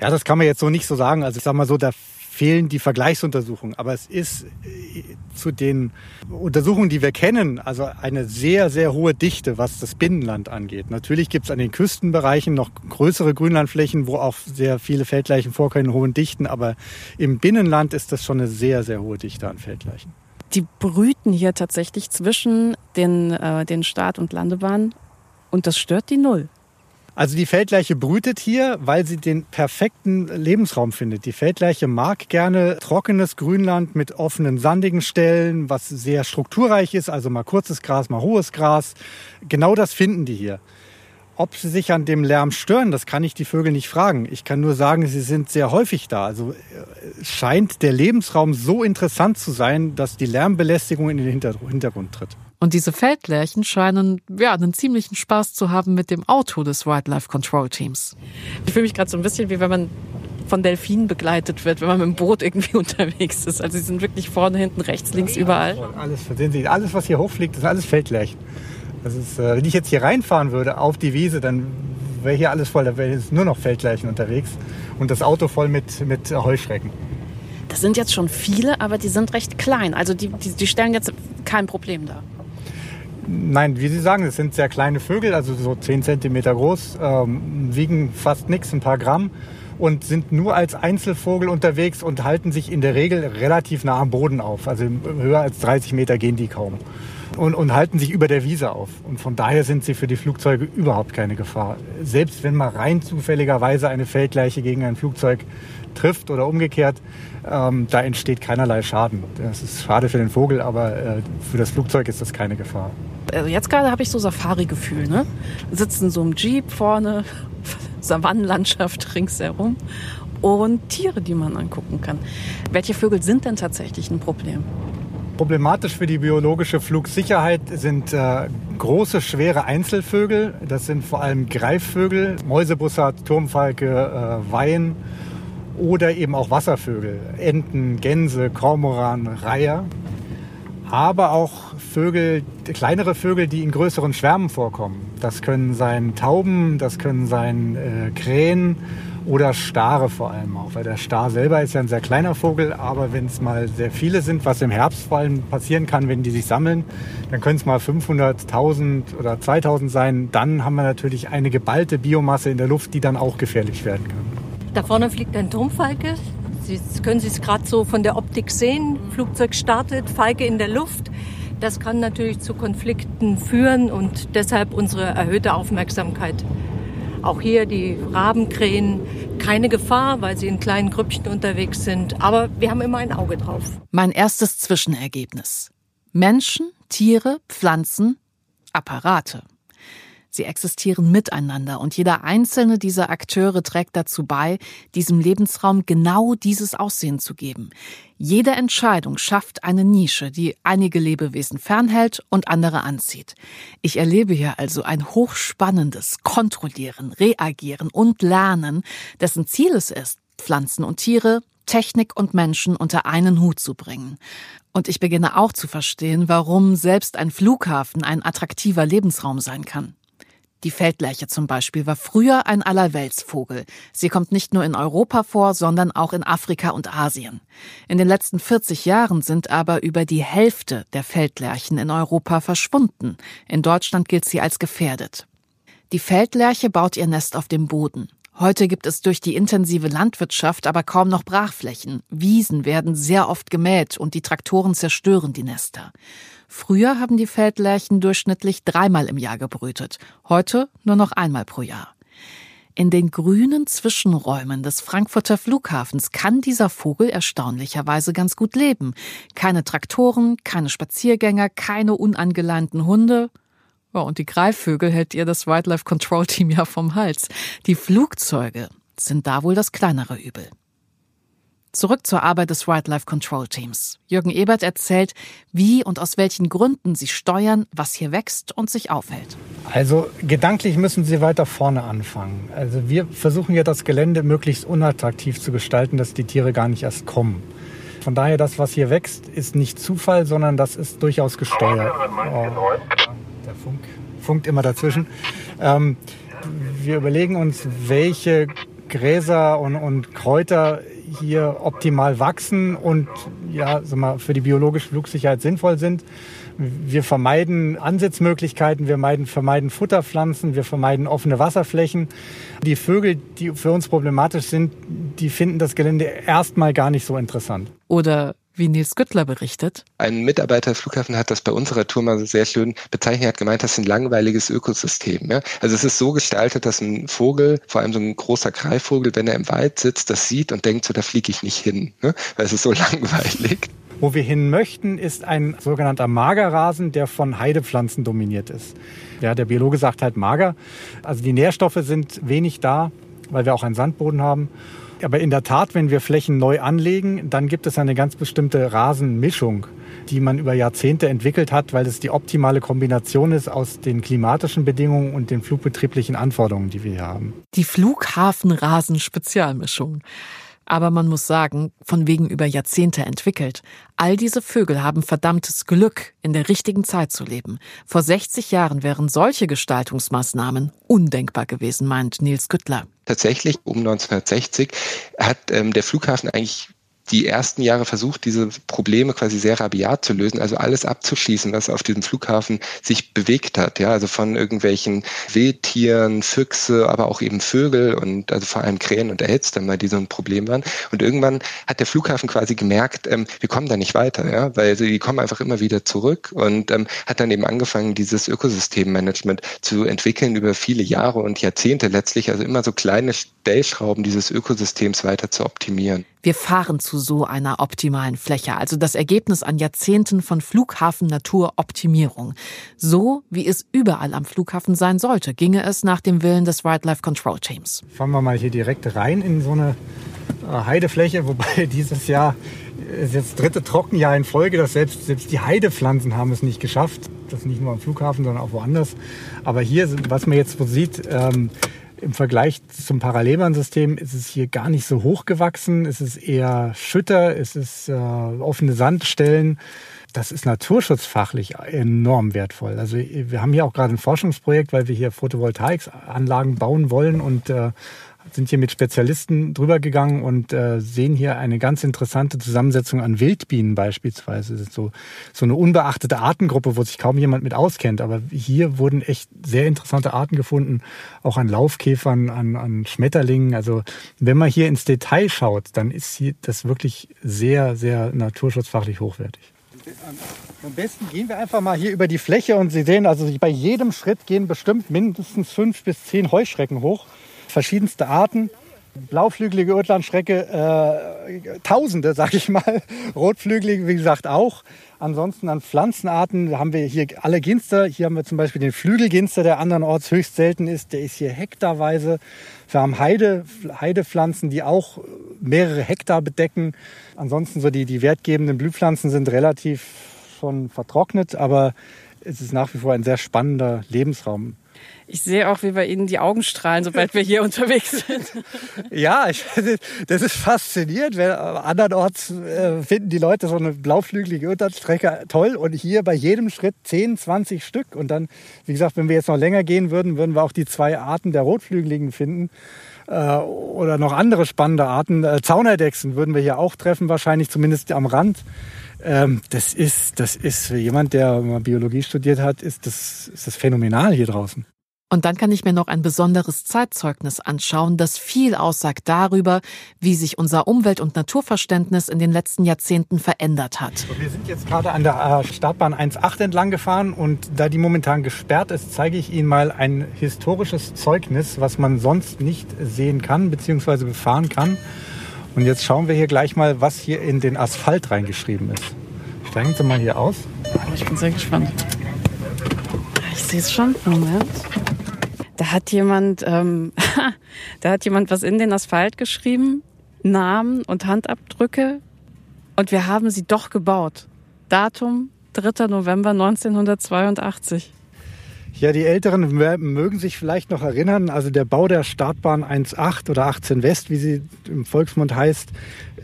Ja, das kann man jetzt so nicht so sagen. Also ich sag mal so, da fehlen die Vergleichsuntersuchungen. Aber es ist äh, zu den Untersuchungen, die wir kennen, also eine sehr, sehr hohe Dichte, was das Binnenland angeht. Natürlich gibt es an den Küstenbereichen noch größere Grünlandflächen, wo auch sehr viele Feldleichen vorkommen, hohen Dichten. Aber im Binnenland ist das schon eine sehr, sehr hohe Dichte an Feldleichen die brüten hier tatsächlich zwischen den, äh, den Start- und Landebahnen und das stört die null. Also die Feldleiche brütet hier, weil sie den perfekten Lebensraum findet. Die Feldleiche mag gerne trockenes Grünland mit offenen, sandigen Stellen, was sehr strukturreich ist, also mal kurzes Gras, mal hohes Gras. Genau das finden die hier. Ob sie sich an dem Lärm stören, das kann ich die Vögel nicht fragen. Ich kann nur sagen, sie sind sehr häufig da. Also äh, scheint der Lebensraum so interessant zu sein, dass die Lärmbelästigung in den Hintergrund tritt. Und diese Feldlärchen scheinen ja einen ziemlichen Spaß zu haben mit dem Auto des Wildlife Control Teams. Ich fühle mich gerade so ein bisschen wie wenn man von Delfinen begleitet wird, wenn man mit dem Boot irgendwie <laughs> unterwegs ist. Also sie sind wirklich vorne, hinten, rechts, links, überall. Alles, sehen Sie, alles was hier hochfliegt, ist alles Feldlärchen. Das ist, äh, wenn ich jetzt hier reinfahren würde auf die Wiese, dann wäre hier alles voll. Da wäre jetzt nur noch Feldleichen unterwegs und das Auto voll mit, mit Heuschrecken. Das sind jetzt schon viele, aber die sind recht klein. Also die, die, die stellen jetzt kein Problem dar. Nein, wie Sie sagen, es sind sehr kleine Vögel, also so 10 cm groß, ähm, wiegen fast nichts, ein paar Gramm und sind nur als Einzelvogel unterwegs und halten sich in der Regel relativ nah am Boden auf. Also höher als 30 Meter gehen die kaum und, und halten sich über der Wiese auf. Und von daher sind sie für die Flugzeuge überhaupt keine Gefahr. Selbst wenn mal rein zufälligerweise eine Feldleiche gegen ein Flugzeug trifft oder umgekehrt, ähm, da entsteht keinerlei Schaden. Das ist schade für den Vogel, aber äh, für das Flugzeug ist das keine Gefahr. Also jetzt gerade habe ich so Safari-Gefühl, ne? Sitzen so im Jeep vorne, <laughs> Savannenlandschaft ringsherum und Tiere, die man angucken kann. Welche Vögel sind denn tatsächlich ein Problem? Problematisch für die biologische Flugsicherheit sind äh, große, schwere Einzelvögel. Das sind vor allem Greifvögel, Mäusebussard, Turmfalke, äh, Weihen oder eben auch Wasservögel, Enten, Gänse, Kormoran, Reiher. Aber auch Vögel, kleinere Vögel, die in größeren Schwärmen vorkommen. Das können sein Tauben, das können sein äh, Krähen oder Stare vor allem auch, weil der Star selber ist ja ein sehr kleiner Vogel, aber wenn es mal sehr viele sind, was im Herbst vor allem passieren kann, wenn die sich sammeln, dann können es mal 500, 1000 oder 2000 sein. Dann haben wir natürlich eine geballte Biomasse in der Luft, die dann auch gefährlich werden kann. Da vorne fliegt ein Turmfalke. Sie können Sie es gerade so von der Optik sehen. Flugzeug startet, Falke in der Luft. Das kann natürlich zu Konflikten führen und deshalb unsere erhöhte Aufmerksamkeit. Auch hier die Rabenkrähen, keine Gefahr, weil sie in kleinen Grüppchen unterwegs sind, aber wir haben immer ein Auge drauf. Mein erstes Zwischenergebnis. Menschen, Tiere, Pflanzen, Apparate. Sie existieren miteinander und jeder einzelne dieser Akteure trägt dazu bei, diesem Lebensraum genau dieses Aussehen zu geben. Jede Entscheidung schafft eine Nische, die einige Lebewesen fernhält und andere anzieht. Ich erlebe hier also ein hochspannendes Kontrollieren, Reagieren und Lernen, dessen Ziel es ist, Pflanzen und Tiere, Technik und Menschen unter einen Hut zu bringen. Und ich beginne auch zu verstehen, warum selbst ein Flughafen ein attraktiver Lebensraum sein kann. Die Feldlerche zum Beispiel war früher ein Allerweltsvogel. Sie kommt nicht nur in Europa vor, sondern auch in Afrika und Asien. In den letzten 40 Jahren sind aber über die Hälfte der Feldlerchen in Europa verschwunden. In Deutschland gilt sie als gefährdet. Die Feldlerche baut ihr Nest auf dem Boden. Heute gibt es durch die intensive Landwirtschaft aber kaum noch Brachflächen. Wiesen werden sehr oft gemäht und die Traktoren zerstören die Nester. Früher haben die Feldlerchen durchschnittlich dreimal im Jahr gebrütet, heute nur noch einmal pro Jahr. In den grünen Zwischenräumen des Frankfurter Flughafens kann dieser Vogel erstaunlicherweise ganz gut leben. Keine Traktoren, keine Spaziergänger, keine unangeleinten Hunde. Ja, und die Greifvögel hält ihr das Wildlife Control Team ja vom Hals. Die Flugzeuge sind da wohl das kleinere Übel. Zurück zur Arbeit des Wildlife Control Teams. Jürgen Ebert erzählt, wie und aus welchen Gründen sie steuern, was hier wächst und sich aufhält. Also gedanklich müssen Sie weiter vorne anfangen. Also wir versuchen ja das Gelände möglichst unattraktiv zu gestalten, dass die Tiere gar nicht erst kommen. Von daher, das, was hier wächst, ist nicht Zufall, sondern das ist durchaus gesteuert. Oh, der Funk funkt immer dazwischen. Ähm, wir überlegen uns, welche Gräser und, und Kräuter hier optimal wachsen und ja, sag mal, für die biologische Flugsicherheit sinnvoll sind. Wir vermeiden Ansitzmöglichkeiten, wir meiden, vermeiden Futterpflanzen, wir vermeiden offene Wasserflächen. Die Vögel, die für uns problematisch sind, die finden das Gelände erstmal gar nicht so interessant. Oder wie Nils Güttler berichtet. Ein Mitarbeiter des Flughafen hat das bei unserer Tour mal sehr schön bezeichnet. Er hat gemeint, das ist ein langweiliges Ökosystem. Ja? Also es ist so gestaltet, dass ein Vogel, vor allem so ein großer Greifvogel, wenn er im Wald sitzt, das sieht und denkt, so da fliege ich nicht hin, ne? weil es ist so <laughs> langweilig. Wo wir hin möchten, ist ein sogenannter Magerrasen, der von Heidepflanzen dominiert ist. Ja, der Biologe sagt halt mager. Also die Nährstoffe sind wenig da, weil wir auch einen Sandboden haben. Aber in der Tat, wenn wir Flächen neu anlegen, dann gibt es eine ganz bestimmte Rasenmischung, die man über Jahrzehnte entwickelt hat, weil es die optimale Kombination ist aus den klimatischen Bedingungen und den flugbetrieblichen Anforderungen, die wir hier haben. Die Flughafenrasen-Spezialmischung. Aber man muss sagen, von wegen über Jahrzehnte entwickelt. All diese Vögel haben verdammtes Glück, in der richtigen Zeit zu leben. Vor 60 Jahren wären solche Gestaltungsmaßnahmen undenkbar gewesen, meint Nils Güttler. Tatsächlich um 1960 hat ähm, der Flughafen eigentlich die ersten Jahre versucht, diese Probleme quasi sehr rabiat zu lösen, also alles abzuschließen, was auf diesem Flughafen sich bewegt hat. Ja, also von irgendwelchen Wildtieren, Füchse, aber auch eben Vögel und also vor allem Krähen und Elstern, die so ein Problem waren. Und irgendwann hat der Flughafen quasi gemerkt, ähm, wir kommen da nicht weiter, ja, weil sie die kommen einfach immer wieder zurück und ähm, hat dann eben angefangen, dieses Ökosystemmanagement zu entwickeln über viele Jahre und Jahrzehnte letztlich, also immer so kleine Stellschrauben dieses Ökosystems weiter zu optimieren. Wir fahren zu so einer optimalen Fläche, also das Ergebnis an Jahrzehnten von Flughafen-Naturoptimierung. So wie es überall am Flughafen sein sollte, ginge es nach dem Willen des Wildlife Control Teams. Fahren wir mal hier direkt rein in so eine äh, Heidefläche, wobei <laughs> dieses Jahr ist jetzt dritte Trockenjahr in Folge, dass selbst, selbst die Heidepflanzen haben es nicht geschafft. Das nicht nur am Flughafen, sondern auch woanders. Aber hier, was man jetzt so sieht, ähm, Im Vergleich zum Parallelbahnsystem ist es hier gar nicht so hoch gewachsen. Es ist eher Schütter, es ist äh, offene Sandstellen. Das ist naturschutzfachlich enorm wertvoll. Also wir haben hier auch gerade ein Forschungsprojekt, weil wir hier Photovoltaikanlagen bauen wollen und äh, sind hier mit Spezialisten drüber gegangen und äh, sehen hier eine ganz interessante Zusammensetzung an Wildbienen beispielsweise. Das ist so, so eine unbeachtete Artengruppe, wo sich kaum jemand mit auskennt. Aber hier wurden echt sehr interessante Arten gefunden, auch an Laufkäfern, an, an Schmetterlingen. Also wenn man hier ins Detail schaut, dann ist hier das wirklich sehr, sehr naturschutzfachlich hochwertig. Am besten gehen wir einfach mal hier über die Fläche und Sie sehen, also bei jedem Schritt gehen bestimmt mindestens fünf bis zehn Heuschrecken hoch verschiedenste Arten. Blauflügelige Urtlandschrecke, äh, Tausende, sag ich mal. <laughs> Rotflügelige, wie gesagt, auch. Ansonsten an Pflanzenarten haben wir hier alle Ginster. Hier haben wir zum Beispiel den Flügelginster, der andernorts höchst selten ist. Der ist hier hektarweise. Wir haben Heide, Heidepflanzen, die auch mehrere Hektar bedecken. Ansonsten so die, die wertgebenden Blühpflanzen sind relativ schon vertrocknet, aber es ist nach wie vor ein sehr spannender Lebensraum. Ich sehe auch, wie bei Ihnen die Augen strahlen, sobald wir hier unterwegs sind. Ja, ich, das ist faszinierend. Weil andernorts äh, finden die Leute so eine blauflügelige Unterstrecke toll und hier bei jedem Schritt 10, 20 Stück. Und dann, wie gesagt, wenn wir jetzt noch länger gehen würden, würden wir auch die zwei Arten der Rotflügeligen finden äh, oder noch andere spannende Arten. Äh, Zaunerdechsen würden wir hier auch treffen, wahrscheinlich zumindest am Rand. Ähm, das ist, das ist für jemand, der mal Biologie studiert hat, ist das, ist das phänomenal hier draußen. Und dann kann ich mir noch ein besonderes Zeitzeugnis anschauen, das viel aussagt darüber, wie sich unser Umwelt- und Naturverständnis in den letzten Jahrzehnten verändert hat. Wir sind jetzt gerade an der äh, Startbahn 1.8 entlang gefahren und da die momentan gesperrt ist, zeige ich Ihnen mal ein historisches Zeugnis, was man sonst nicht sehen kann bzw. befahren kann. Und jetzt schauen wir hier gleich mal, was hier in den Asphalt reingeschrieben ist. Steigen Sie mal hier aus. Ich bin sehr gespannt. Ich sehe es schon. Moment. Da hat jemand, ähm, <laughs> da hat jemand was in den Asphalt geschrieben, Namen und Handabdrücke und wir haben sie doch gebaut. Datum 3. November 1982. Ja, die Älteren mögen sich vielleicht noch erinnern, also der Bau der Startbahn 1.8 oder 18 West, wie sie im Volksmund heißt,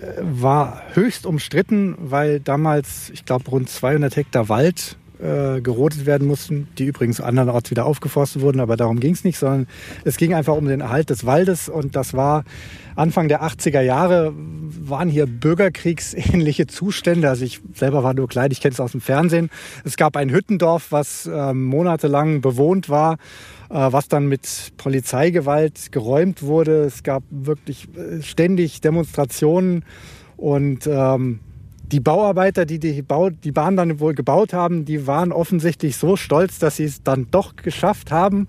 äh, war höchst umstritten, weil damals, ich glaube, rund 200 Hektar Wald äh, gerodet werden mussten, die übrigens andernorts wieder aufgeforstet wurden, aber darum ging es nicht, sondern es ging einfach um den Erhalt des Waldes und das war Anfang der 80er Jahre waren hier bürgerkriegsähnliche Zustände. Also ich selber war nur klein, ich kenne es aus dem Fernsehen. Es gab ein Hüttendorf, was äh, monatelang bewohnt war, äh, was dann mit Polizeigewalt geräumt wurde. Es gab wirklich äh, ständig Demonstrationen und ähm, die Bauarbeiter, die die, Bau, die Bahn dann wohl gebaut haben, die waren offensichtlich so stolz, dass sie es dann doch geschafft haben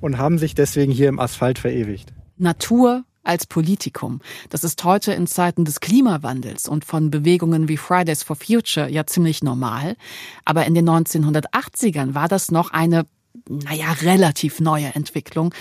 und haben sich deswegen hier im Asphalt verewigt. Natur als Politikum. Das ist heute in Zeiten des Klimawandels und von Bewegungen wie Fridays for Future ja ziemlich normal. Aber in den 1980ern war das noch eine naja, relativ neue Entwicklung.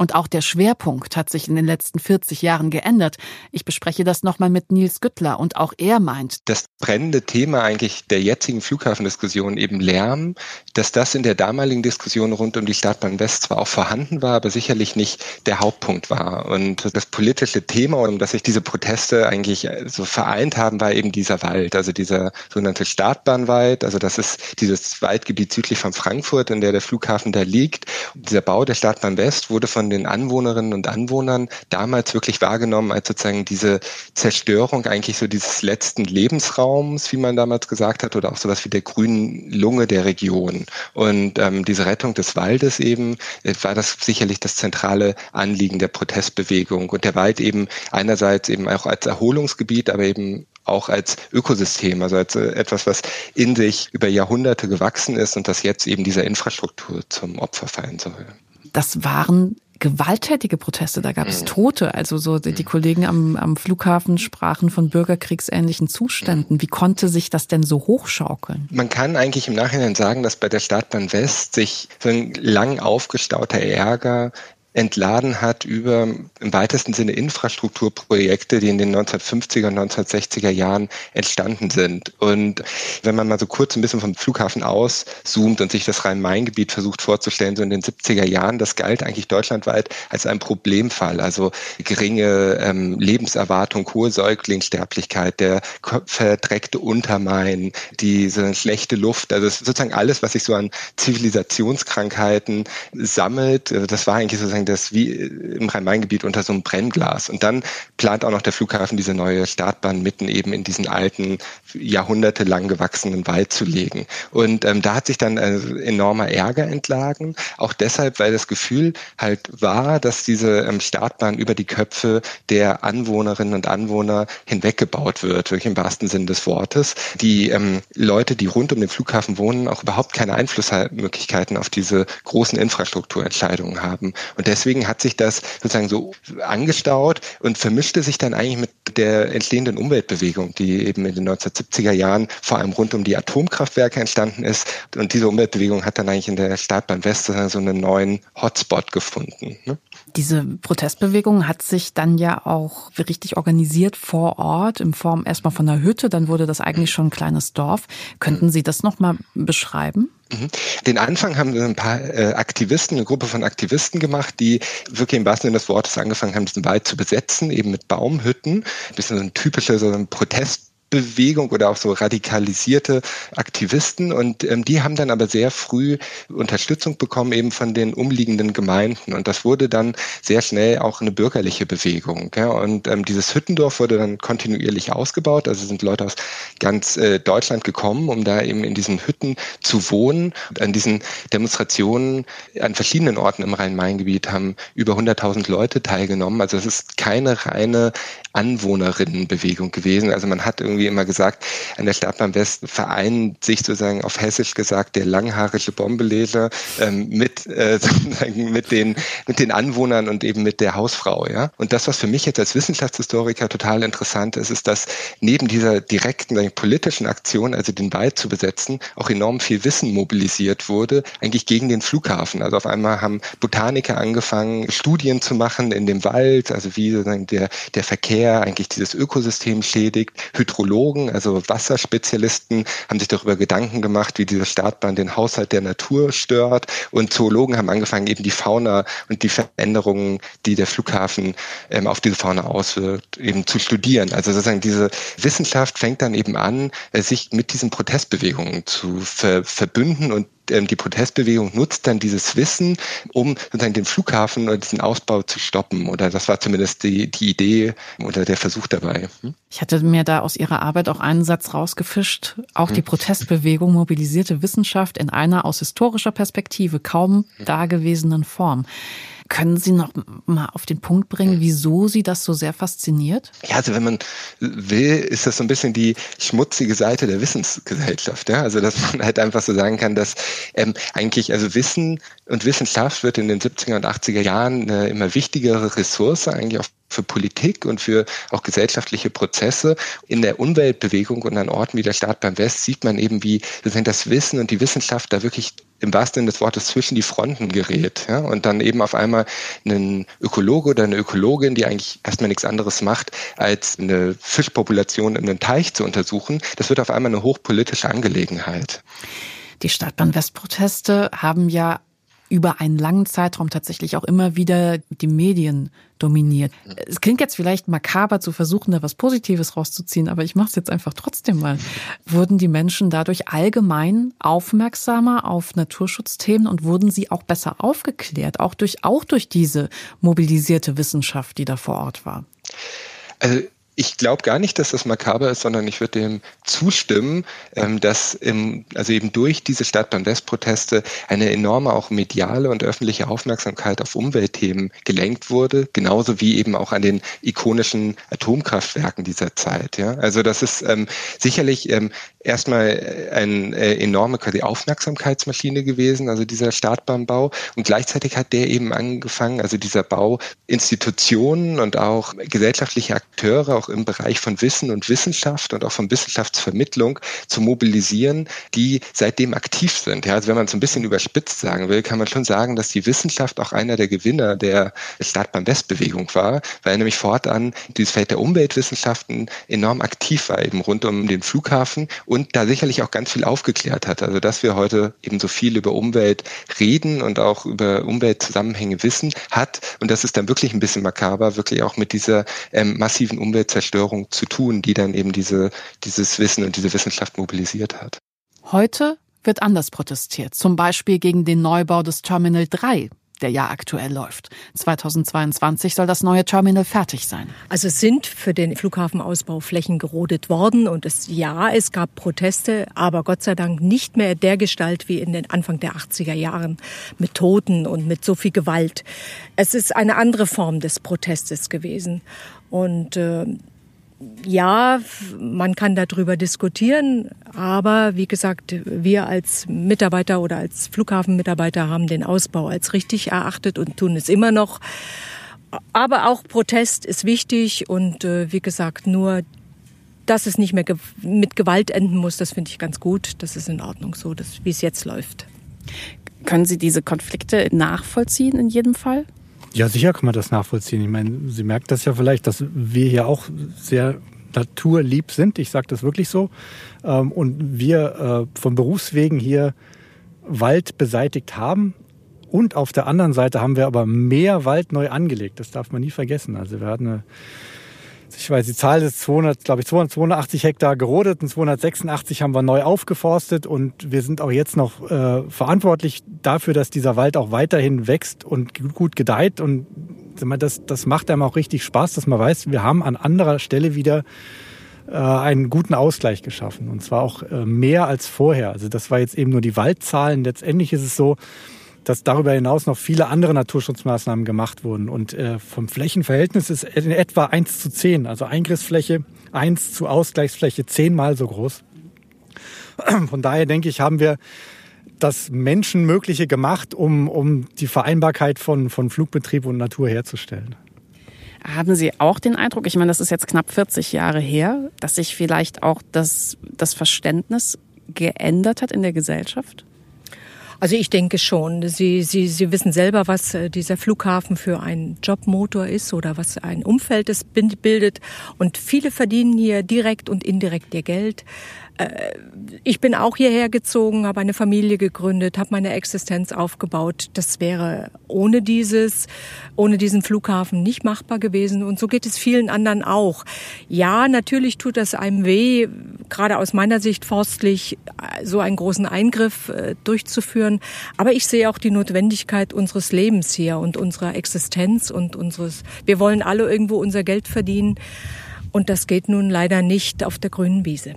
Und auch der Schwerpunkt hat sich in den letzten 40 Jahren geändert. Ich bespreche das nochmal mit Nils Güttler und auch er meint. Das brennende Thema eigentlich der jetzigen Flughafendiskussion eben Lärm, dass das in der damaligen Diskussion rund um die Startbahn West zwar auch vorhanden war, aber sicherlich nicht der Hauptpunkt war. Und das politische Thema, um das sich diese Proteste eigentlich so vereint haben, war eben dieser Wald, also dieser sogenannte Startbahnwald. Also das ist dieses Waldgebiet südlich von Frankfurt, in der der Flughafen da liegt. Und dieser Bau der Startbahn West wurde von den Anwohnerinnen und Anwohnern damals wirklich wahrgenommen als sozusagen diese Zerstörung eigentlich so dieses letzten Lebensraums, wie man damals gesagt hat, oder auch sowas wie der grünen Lunge der Region. Und ähm, diese Rettung des Waldes eben äh, war das sicherlich das zentrale Anliegen der Protestbewegung und der Wald eben einerseits eben auch als Erholungsgebiet, aber eben auch als Ökosystem, also als äh, etwas, was in sich über Jahrhunderte gewachsen ist und das jetzt eben dieser Infrastruktur zum Opfer fallen soll. Das waren gewalttätige Proteste, da gab es mhm. Tote. Also so die mhm. Kollegen am, am Flughafen sprachen von bürgerkriegsähnlichen Zuständen. Wie konnte sich das denn so hochschaukeln? Man kann eigentlich im Nachhinein sagen, dass bei der Startbahn West sich so ein lang aufgestauter Ärger entladen hat über im weitesten Sinne Infrastrukturprojekte, die in den 1950er und 1960er Jahren entstanden sind. Und wenn man mal so kurz ein bisschen vom Flughafen auszoomt und sich das Rhein-Main-Gebiet versucht vorzustellen, so in den 70er Jahren, das galt eigentlich deutschlandweit als ein Problemfall. Also geringe ähm, Lebenserwartung, hohe Säuglingssterblichkeit, der verdreckte Untermain, diese schlechte Luft, also sozusagen alles, was sich so an Zivilisationskrankheiten sammelt, das war eigentlich sozusagen sozusagen das wie im Rhein-Main-Gebiet unter so einem Brennglas. Und dann plant auch noch der Flughafen diese neue Startbahn mitten eben in diesen alten, jahrhundertelang gewachsenen Wald zu legen. Und ähm, da hat sich dann ein enormer Ärger entlagen. Auch deshalb, weil das Gefühl halt war, dass diese ähm, Startbahn über die Köpfe der Anwohnerinnen und Anwohner hinweggebaut wird, wirklich im wahrsten Sinne des Wortes. Die ähm, Leute, die rund um den Flughafen wohnen, auch überhaupt keine Einflussmöglichkeiten auf diese großen Infrastrukturentscheidungen haben. Und deswegen hat sich das sozusagen so angestaut und vermischte sich dann eigentlich mit der entstehenden Umweltbewegung, die eben in den 1970er Jahren vor allem rund um die Atomkraftwerke entstanden ist. Und diese Umweltbewegung hat dann eigentlich in der Startbahn West so einen neuen Hotspot gefunden. Ne? Diese Protestbewegung hat sich dann ja auch richtig organisiert vor Ort in Form erstmal von einer Hütte, dann wurde das eigentlich schon ein kleines Dorf. Könnten Sie das nochmal beschreiben? Mhm. Den Anfang haben ein paar äh, Aktivisten, eine Gruppe von Aktivisten gemacht, die wirklich im wahrsten Sinne des Wortes angefangen haben, diesen Wald zu besetzen, eben mit Baumhütten. Ein bisschen so ein typischer so ein Protest Bewegung oder auch so radikalisierte Aktivisten. Und ähm, die haben dann aber sehr früh Unterstützung bekommen eben von den umliegenden Gemeinden. Und das wurde dann sehr schnell auch eine bürgerliche Bewegung ja? und ähm, dieses Hüttendorf wurde dann kontinuierlich ausgebaut. Also sind Leute aus ganz äh, Deutschland gekommen um da eben in diesen Hütten zu wohnen. Und an diesen Demonstrationen an verschiedenen Orten im Rhein-Main-Gebiet haben über 100.000 Leute teilgenommen. Also es ist keine reine Anwohnerinnenbewegung gewesen. Also man hat irgendwie irgendwie immer gesagt, an der Stadtbahn West vereint sich sozusagen auf Hessisch gesagt der langhaarige Bombeleser ähm, mit äh, <laughs> mit den mit den Anwohnern und eben mit der Hausfrau, ja. Und das, was für mich jetzt als Wissenschaftshistoriker total interessant ist, ist, dass neben dieser direkten sagen, politischen Aktion, also den Wald zu besetzen, auch enorm viel Wissen mobilisiert wurde, eigentlich gegen den Flughafen. Also auf einmal haben Botaniker angefangen, Studien zu machen in dem Wald, also wie sozusagen der der Verkehr eigentlich dieses Ökosystem schädigt, Hydrologie Ökologen, also Wasserspezialisten, haben sich darüber Gedanken gemacht, wie diese Startbahn den Haushalt der Natur stört. Und Zoologen haben angefangen, eben die Fauna und die Veränderungen, die der Flughafen ähm, auf diese Fauna auswirkt, eben zu studieren. Also sozusagen diese Wissenschaft fängt dann eben an, äh, sich mit diesen Protestbewegungen zu ver verbünden und ähm, die Protestbewegung nutzt dann dieses Wissen, um sozusagen den Flughafen oder diesen Ausbau zu stoppen. Oder das war zumindest die, die Idee oder der Versuch dabei. Hm? Ich hatte mir da aus Ihrer Arbeit auch einen Satz rausgefischt. Auch die hm. Protestbewegung mobilisierte Wissenschaft in einer aus historischer Perspektive kaum hm. dagewesenen Form. Können Sie noch mal auf den Punkt bringen, wieso Sie das so sehr fasziniert? Ja, also wenn man will, ist das so ein bisschen die schmutzige Seite der Wissensgesellschaft. Ja? Also dass man halt einfach so sagen kann, dass ähm, eigentlich also Wissen und Wissenschaft wird in den 70er und 80er Jahren eine immer wichtigere Ressource eigentlich auch für Politik und für auch gesellschaftliche Prozesse. In der Umweltbewegung und an Orten wie der Staat beim West sieht man eben, wie das Wissen und die Wissenschaft da wirklich im wahrsten Sinne des Wortes zwischen die Fronten gerät. Ja? Und dann eben auf einmal ein Ökologe oder eine Ökologin, die eigentlich erstmal nichts anderes macht, als eine Fischpopulation in einem Teich zu untersuchen, das wird auf einmal eine hochpolitische Angelegenheit. Die Stadtbahn-West-Proteste haben ja über einen langen Zeitraum tatsächlich auch immer wieder die Medien dominiert. Es klingt jetzt vielleicht makaber zu versuchen, da was Positives rauszuziehen, aber ich mache es jetzt einfach trotzdem mal. Wurden die Menschen dadurch allgemein aufmerksamer auf Naturschutzthemen und wurden sie auch besser aufgeklärt, auch durch, auch durch diese mobilisierte Wissenschaft, die da vor Ort war? Also ich glaube gar nicht, dass das makaber ist, sondern ich würde dem zustimmen, ähm, dass im, also eben durch diese Stadt-Beim-West-Proteste eine enorme auch mediale und öffentliche Aufmerksamkeit auf Umweltthemen gelenkt wurde, genauso wie eben auch an den ikonischen Atomkraftwerken dieser Zeit. Ja? Also das ist ähm, sicherlich ähm, erstmal eine äh, enorme quasi Aufmerksamkeitsmaschine gewesen, also dieser Startbahnbau. Und gleichzeitig hat der eben angefangen, also dieser Bau, Institutionen und auch gesellschaftliche Akteure auch im Bereich von Wissen und Wissenschaft und auch von Wissenschaftsvermittlung zu mobilisieren, die seitdem aktiv sind. Ja, also wenn man es ein bisschen überspitzt sagen will, kann man schon sagen, dass die Wissenschaft auch einer der Gewinner der Startbahn-West-Bewegung war, weil nämlich fortan dieses Feld der Umweltwissenschaften enorm aktiv war, eben rund um den Flughafen und da sicherlich auch ganz viel aufgeklärt hat. Also dass wir heute eben so viel über Umwelt reden und auch über Umweltzusammenhänge wissen, hat, und das ist dann wirklich ein bisschen makaber, wirklich auch mit dieser ähm, massiven Umweltzerstörung zu tun, die dann eben diese, dieses Wissen und diese Wissenschaft mobilisiert hat. Heute wird anders protestiert, zum Beispiel gegen den Neubau des Terminal 3 der ja aktuell läuft. 2022 soll das neue Terminal fertig sein. Also sind für den Flughafenausbau Flächen gerodet worden und es, ja, es gab Proteste, aber Gott sei Dank nicht mehr der Gestalt wie in den Anfang der 80er Jahren mit Toten und mit so viel Gewalt. Es ist eine andere Form des Protestes gewesen. Und äh, ja, man kann darüber diskutieren, aber wie gesagt, wir als Mitarbeiter oder als Flughafenmitarbeiter haben den Ausbau als richtig erachtet und tun es immer noch. Aber auch Protest ist wichtig und äh, wie gesagt, nur dass es nicht mehr ge mit Gewalt enden muss, das finde ich ganz gut. Das ist in Ordnung so, wie es jetzt läuft. Können Sie diese Konflikte nachvollziehen in jedem Fall? Ja, sicher kann man das nachvollziehen. Ich meine, Sie merken das ja vielleicht, dass wir hier auch sehr naturlieb sind. Ich sage das wirklich so. Ähm, und wir äh, von Berufswegen hier Wald beseitigt haben. Und auf der anderen Seite haben wir aber mehr Wald neu angelegt. Das darf man nie vergessen. Also wir hatten eine ich weiß, die Zahl ist 200, glaube ich, 282 Hektar gerodet und 286 haben wir neu aufgeforstet und wir sind auch jetzt noch äh, verantwortlich dafür, dass dieser Wald auch weiterhin wächst und gut gedeiht und das, das macht einem auch richtig Spaß, dass man weiß, wir haben an anderer Stelle wieder äh, einen guten Ausgleich geschaffen und zwar auch äh, mehr als vorher. Also das war jetzt eben nur die Waldzahlen. Letztendlich ist es so, dass darüber hinaus noch viele andere Naturschutzmaßnahmen gemacht wurden. Und äh, vom Flächenverhältnis ist in etwa 1 zu 10, also Eingriffsfläche 1 zu Ausgleichsfläche zehnmal so groß. Von daher denke ich, haben wir das Menschenmögliche gemacht, um, um die Vereinbarkeit von, von Flugbetrieb und Natur herzustellen. Haben Sie auch den Eindruck, ich meine, das ist jetzt knapp 40 Jahre her, dass sich vielleicht auch das, das Verständnis geändert hat in der Gesellschaft? Also ich denke schon. Sie, Sie, Sie wissen selber, was äh, dieser Flughafen für ein Jobmotor ist oder was ein Umfeld es bildet. Und viele verdienen hier direkt und indirekt ihr Geld. Ich bin auch hierher gezogen, habe eine Familie gegründet, habe meine Existenz aufgebaut. Das wäre ohne dieses, ohne diesen Flughafen nicht machbar gewesen. Und so geht es vielen anderen auch. Ja, natürlich tut das einem weh, gerade aus meiner Sicht forstlich so einen großen Eingriff äh, durchzuführen. Aber ich sehe auch die Notwendigkeit unseres Lebens hier und unserer Existenz und unseres, wir wollen alle irgendwo unser Geld verdienen. Und das geht nun leider nicht auf der grünen Wiese.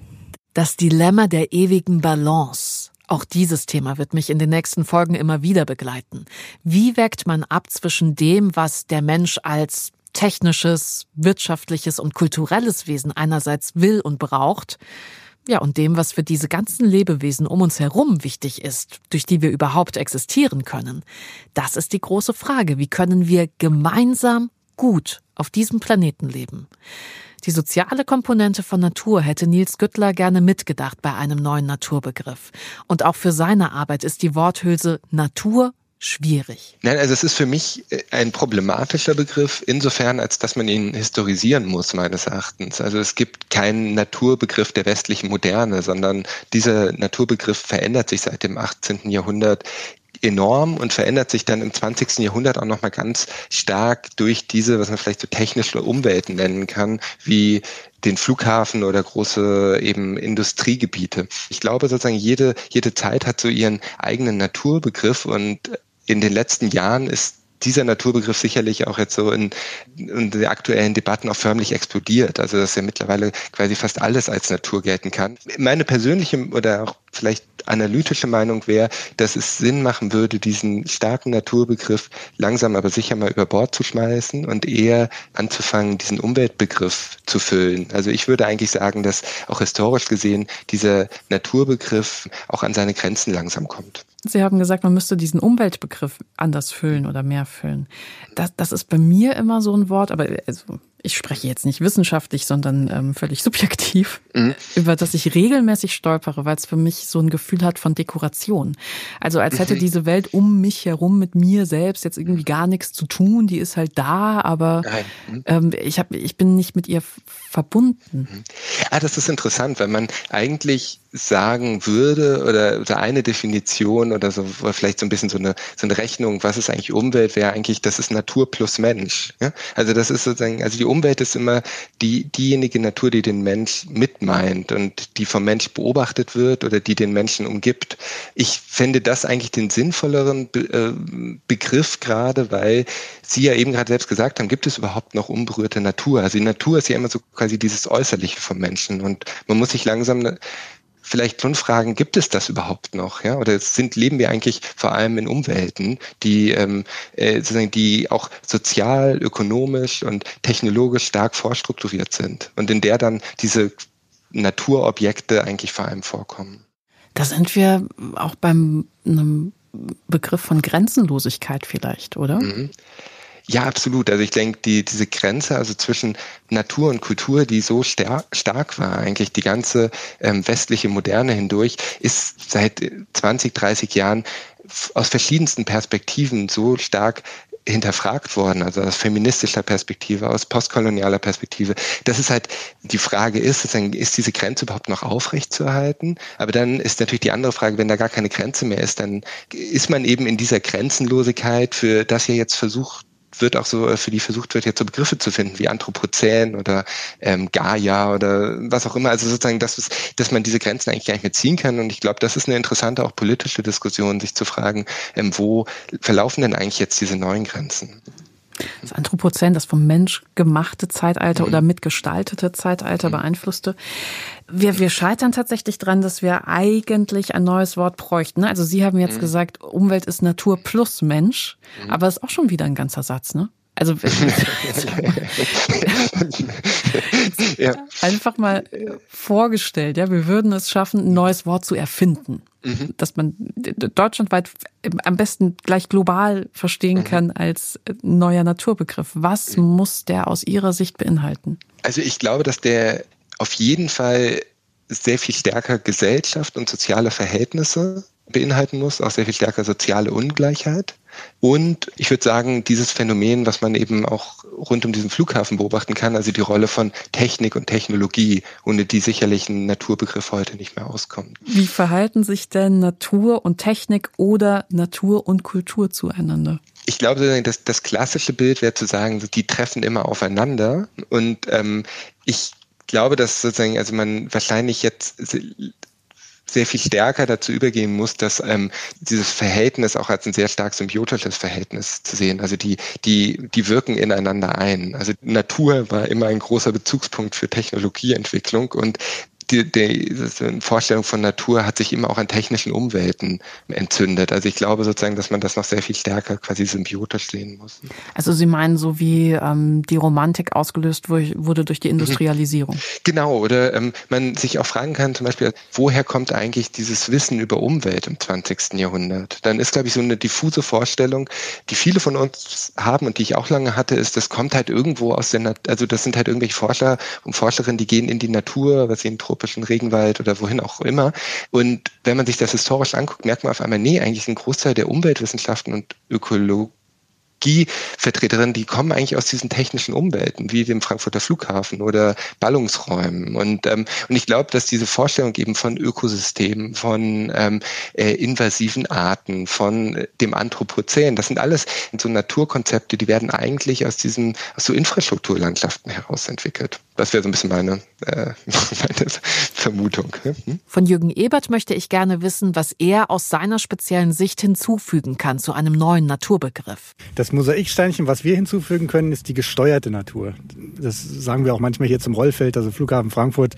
Das Dilemma der ewigen Balance. Auch dieses Thema wird mich in den nächsten Folgen immer wieder begleiten. Wie wägt man ab zwischen dem, was der Mensch als technisches, wirtschaftliches und kulturelles Wesen einerseits will und braucht, ja, und dem, was für diese ganzen Lebewesen um uns herum wichtig ist, durch die wir überhaupt existieren können. Das ist die große Frage. Wie können wir gemeinsam gut auf diesem Planeten leben? Die soziale Komponente von Natur hätte Nils Güttler gerne mitgedacht bei einem neuen Naturbegriff. Und auch für seine Arbeit ist die Worthülse Natur schwierig. Nein, also es ist für mich äh, ein problematischer Begriff, insofern, als dass man ihn historisieren muss, meines Erachtens. Also es gibt keinen Naturbegriff der westlichen Moderne, sondern dieser Naturbegriff verändert sich seit dem 18. Jahrhundert enorm und verändert sich dann im 20. Jahrhundert auch nochmal ganz stark durch diese, was man vielleicht so technische Umwelten nennen kann, wie den Flughafen oder große eben Industriegebiete. Ich glaube sozusagen, jede, jede Zeit hat so ihren eigenen Naturbegriff und in den letzten Jahren ist dieser Naturbegriff sicherlich auch jetzt so in, in den aktuellen Debatten auch förmlich explodiert. Also dass ja mittlerweile quasi fast alles als Natur gelten kann. Meine persönliche oder auch vielleicht analytische Meinung wäre, dass es Sinn machen würde, diesen starken Naturbegriff langsam aber sicher mal über Bord zu schmeißen und eher anzufangen, diesen Umweltbegriff zu füllen. Also ich würde eigentlich sagen, dass auch historisch gesehen dieser Naturbegriff auch an seine Grenzen langsam kommt. Sie haben gesagt, man müsste diesen Umweltbegriff anders füllen oder mehr füllen. Das, das ist bei mir immer so ein Wort, aber also ich spreche jetzt nicht wissenschaftlich, sondern ähm, völlig subjektiv, mhm. über das ich regelmäßig stolpere, weil es für mich so ein Gefühl hat von Dekoration. Also als hätte mhm. diese Welt um mich herum mit mir selbst jetzt irgendwie gar nichts zu tun. Die ist halt da, aber mhm. ähm, ich, hab, ich bin nicht mit ihr verbunden. Mhm. Ah, das ist interessant, weil man eigentlich sagen würde oder, oder eine Definition oder so oder vielleicht so ein bisschen so eine so eine Rechnung, was ist eigentlich Umwelt, wäre eigentlich, das ist Natur plus Mensch. Ja? Also das ist sozusagen, also die Umwelt ist immer die diejenige Natur, die den Mensch mitmeint und die vom Mensch beobachtet wird oder die den Menschen umgibt. Ich finde das eigentlich den sinnvolleren Be äh, Begriff gerade, weil Sie ja eben gerade selbst gesagt haben, gibt es überhaupt noch unberührte Natur? Also die Natur ist ja immer so quasi dieses Äußerliche vom Menschen und man muss sich langsam vielleicht schon fragen, gibt es das überhaupt noch? Ja? Oder sind, leben wir eigentlich vor allem in Umwelten, die, ähm, äh, sozusagen, die auch sozial, ökonomisch und technologisch stark vorstrukturiert sind und in der dann diese Naturobjekte eigentlich vor allem vorkommen? Da sind wir auch beim einem Begriff von Grenzenlosigkeit vielleicht, oder? Mhm. Ja, absolut. Also ich denke, die, diese Grenze also zwischen Natur und Kultur, die so star stark war, eigentlich die ganze ähm, westliche Moderne hindurch, ist seit 20, 30 Jahren aus verschiedensten Perspektiven so stark hinterfragt worden, also aus feministischer Perspektive, aus postkolonialer Perspektive. Das ist halt die Frage ist, ist diese Grenze überhaupt noch aufrechtzuerhalten? Aber dann ist natürlich die andere Frage, wenn da gar keine Grenze mehr ist, dann ist man eben in dieser Grenzenlosigkeit, für das ihr jetzt versucht wird auch so, äh, für die versucht wird, jetzt so Begriffe zu finden wie Anthropozän oder ähm, Gaia oder was auch immer. Also sozusagen, dass, es, dass man diese Grenzen eigentlich gar nicht mehr ziehen kann. Und ich glaube, das ist eine interessante auch politische Diskussion, sich zu fragen, ähm, wo verlaufen denn eigentlich jetzt diese neuen Grenzen? Das Anthropozän, das vom Mensch gemachte Zeitalter mhm. oder mitgestaltete Zeitalter mhm. beeinflusste. Wir, wir scheitern tatsächlich dran, dass wir eigentlich ein neues Wort bräuchten. Ne? Also Sie haben jetzt mhm. gesagt, Umwelt ist Natur plus Mensch, mhm. aber ist auch schon wieder ein ganzer Satz, ne? Also <laughs> <laughs> ja. einfach mal vorgestellt, ja, wir würden es schaffen, ein neues Wort zu erfinden, mhm. dass man deutschlandweit am besten gleich global verstehen mhm. kann als neuer Naturbegriff. Was mhm. muss der aus Ihrer Sicht beinhalten? Also ich glaube, dass der auf jeden Fall sehr viel stärker Gesellschaft und soziale Verhältnisse beinhalten muss, auch sehr viel stärker soziale Ungleichheit. Und ich würde sagen, dieses Phänomen, was man eben auch rund um diesen Flughafen beobachten kann, also die Rolle von Technik und Technologie, ohne die sicherlich ein Naturbegriff heute nicht mehr auskommt. Wie verhalten sich denn Natur und Technik oder Natur und Kultur zueinander? Ich glaube, das, das klassische Bild wäre zu sagen, die treffen immer aufeinander. Und ähm, ich glaube, dass sozusagen, also man wahrscheinlich jetzt sehr viel stärker dazu übergehen muss, dass ähm, dieses Verhältnis auch als ein sehr stark symbiotisches Verhältnis zu sehen. Also die, die, die wirken ineinander ein. Also Natur war immer ein großer Bezugspunkt für Technologieentwicklung und die, die Vorstellung von Natur hat sich immer auch an technischen Umwelten entzündet. Also ich glaube sozusagen, dass man das noch sehr viel stärker quasi symbiotisch sehen muss. Also Sie meinen so wie ähm, die Romantik ausgelöst wurde durch die mhm. Industrialisierung? Genau, oder ähm, man sich auch fragen kann zum Beispiel, woher kommt eigentlich dieses Wissen über Umwelt im 20. Jahrhundert? Dann ist, glaube ich, so eine diffuse Vorstellung, die viele von uns haben und die ich auch lange hatte, ist, das kommt halt irgendwo aus der, Nat also das sind halt irgendwelche Forscher und Forscherinnen, die gehen in die Natur, was sie in tropischen Regenwald oder wohin auch immer. Und wenn man sich das historisch anguckt, merkt man auf einmal, nee, eigentlich ein Großteil der Umweltwissenschaften und Ökologie Vertreterinnen, die kommen eigentlich aus diesen technischen Umwelten, wie dem Frankfurter Flughafen oder Ballungsräumen. Und, ähm, und ich glaube, dass diese Vorstellung eben von Ökosystemen, von ähm, äh, invasiven Arten, von äh, dem Anthropozän, das sind alles so Naturkonzepte, die werden eigentlich aus diesem, aus so Infrastrukturlandschaften heraus entwickelt. Das wäre so ein bisschen meine, äh, <laughs> meine Vermutung. Ne? Hm? Von Jürgen Ebert möchte ich gerne wissen, was er aus seiner speziellen Sicht hinzufügen kann zu einem neuen Naturbegriff. Das Mosaiksteinchen, was wir hinzufügen können, ist die gesteuerte Natur. Das sagen wir auch manchmal hier zum Rollfeld, also Flughafen Frankfurt,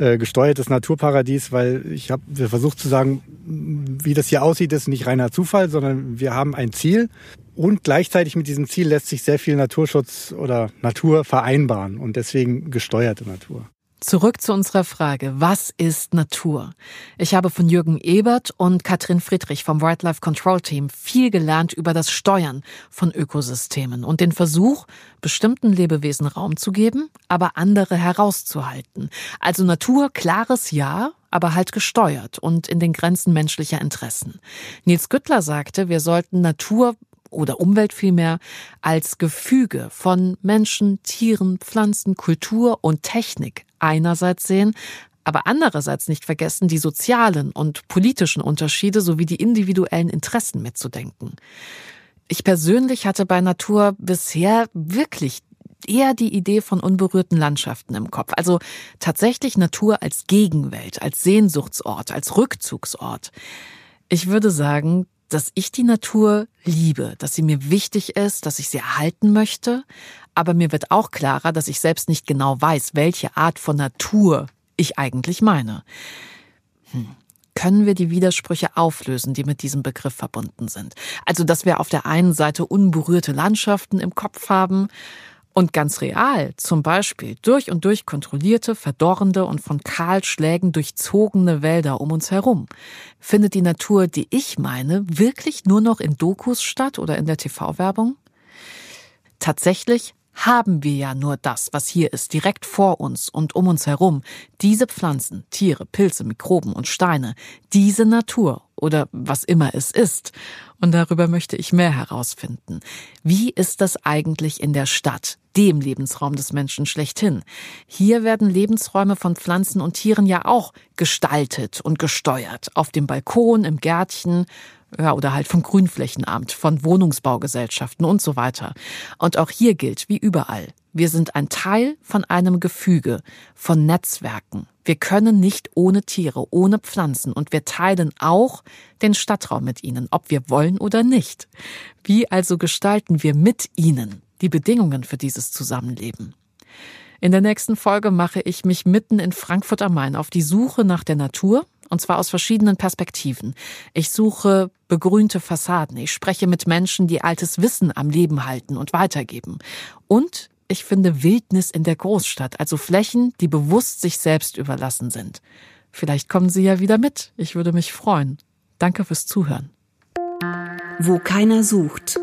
äh, gesteuertes Naturparadies, weil ich habe versucht zu sagen, wie das hier aussieht, ist nicht reiner Zufall, sondern wir haben ein Ziel und gleichzeitig mit diesem Ziel lässt sich sehr viel Naturschutz oder Natur vereinbaren und deswegen gesteuerte Natur. Zurück zu unserer Frage, was ist Natur? Ich habe von Jürgen Ebert und Katrin Friedrich vom Wildlife Control Team viel gelernt über das Steuern von Ökosystemen und den Versuch, bestimmten Lebewesen Raum zu geben, aber andere herauszuhalten. Also Natur, klares Ja, aber halt gesteuert und in den Grenzen menschlicher Interessen. Nils Güttler sagte, wir sollten Natur oder Umwelt vielmehr als Gefüge von Menschen, Tieren, Pflanzen, Kultur und Technik einerseits sehen, aber andererseits nicht vergessen, die sozialen und politischen Unterschiede sowie die individuellen Interessen mitzudenken. Ich persönlich hatte bei Natur bisher wirklich eher die Idee von unberührten Landschaften im Kopf. Also tatsächlich Natur als Gegenwelt, als Sehnsuchtsort, als Rückzugsort. Ich würde sagen, dass ich die Natur liebe, dass sie mir wichtig ist, dass ich sie erhalten möchte, aber mir wird auch klarer, dass ich selbst nicht genau weiß, welche Art von Natur ich eigentlich meine. Hm. Können wir die Widersprüche auflösen, die mit diesem Begriff verbunden sind? Also, dass wir auf der einen Seite unberührte Landschaften im Kopf haben und ganz real, zum Beispiel durch und durch kontrollierte, verdorrende und von Kahlschlägen durchzogene Wälder um uns herum. Findet die Natur, die ich meine, wirklich nur noch in Dokus statt oder in der TV-Werbung? Tatsächlich haben wir ja nur das, was hier ist, direkt vor uns und um uns herum. Diese Pflanzen, Tiere, Pilze, Mikroben und Steine, diese Natur oder was immer es ist. Und darüber möchte ich mehr herausfinden. Wie ist das eigentlich in der Stadt, dem Lebensraum des Menschen schlechthin? Hier werden Lebensräume von Pflanzen und Tieren ja auch gestaltet und gesteuert. Auf dem Balkon, im Gärtchen, ja, oder halt vom Grünflächenamt, von Wohnungsbaugesellschaften und so weiter. Und auch hier gilt, wie überall, wir sind ein Teil von einem Gefüge, von Netzwerken. Wir können nicht ohne Tiere, ohne Pflanzen und wir teilen auch den Stadtraum mit ihnen, ob wir wollen oder nicht. Wie also gestalten wir mit ihnen die Bedingungen für dieses Zusammenleben? In der nächsten Folge mache ich mich mitten in Frankfurt am Main auf die Suche nach der Natur, und zwar aus verschiedenen Perspektiven. Ich suche begrünte Fassaden, ich spreche mit Menschen, die altes Wissen am Leben halten und weitergeben. Und ich finde Wildnis in der Großstadt, also Flächen, die bewusst sich selbst überlassen sind. Vielleicht kommen Sie ja wieder mit. Ich würde mich freuen. Danke fürs Zuhören. Wo keiner sucht.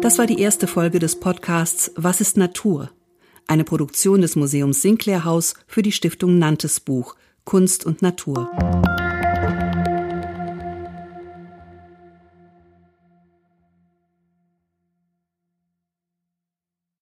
Das war die erste Folge des Podcasts Was ist Natur? Eine Produktion des Museums Sinclair Haus für die Stiftung Nantes Buch Kunst und Natur.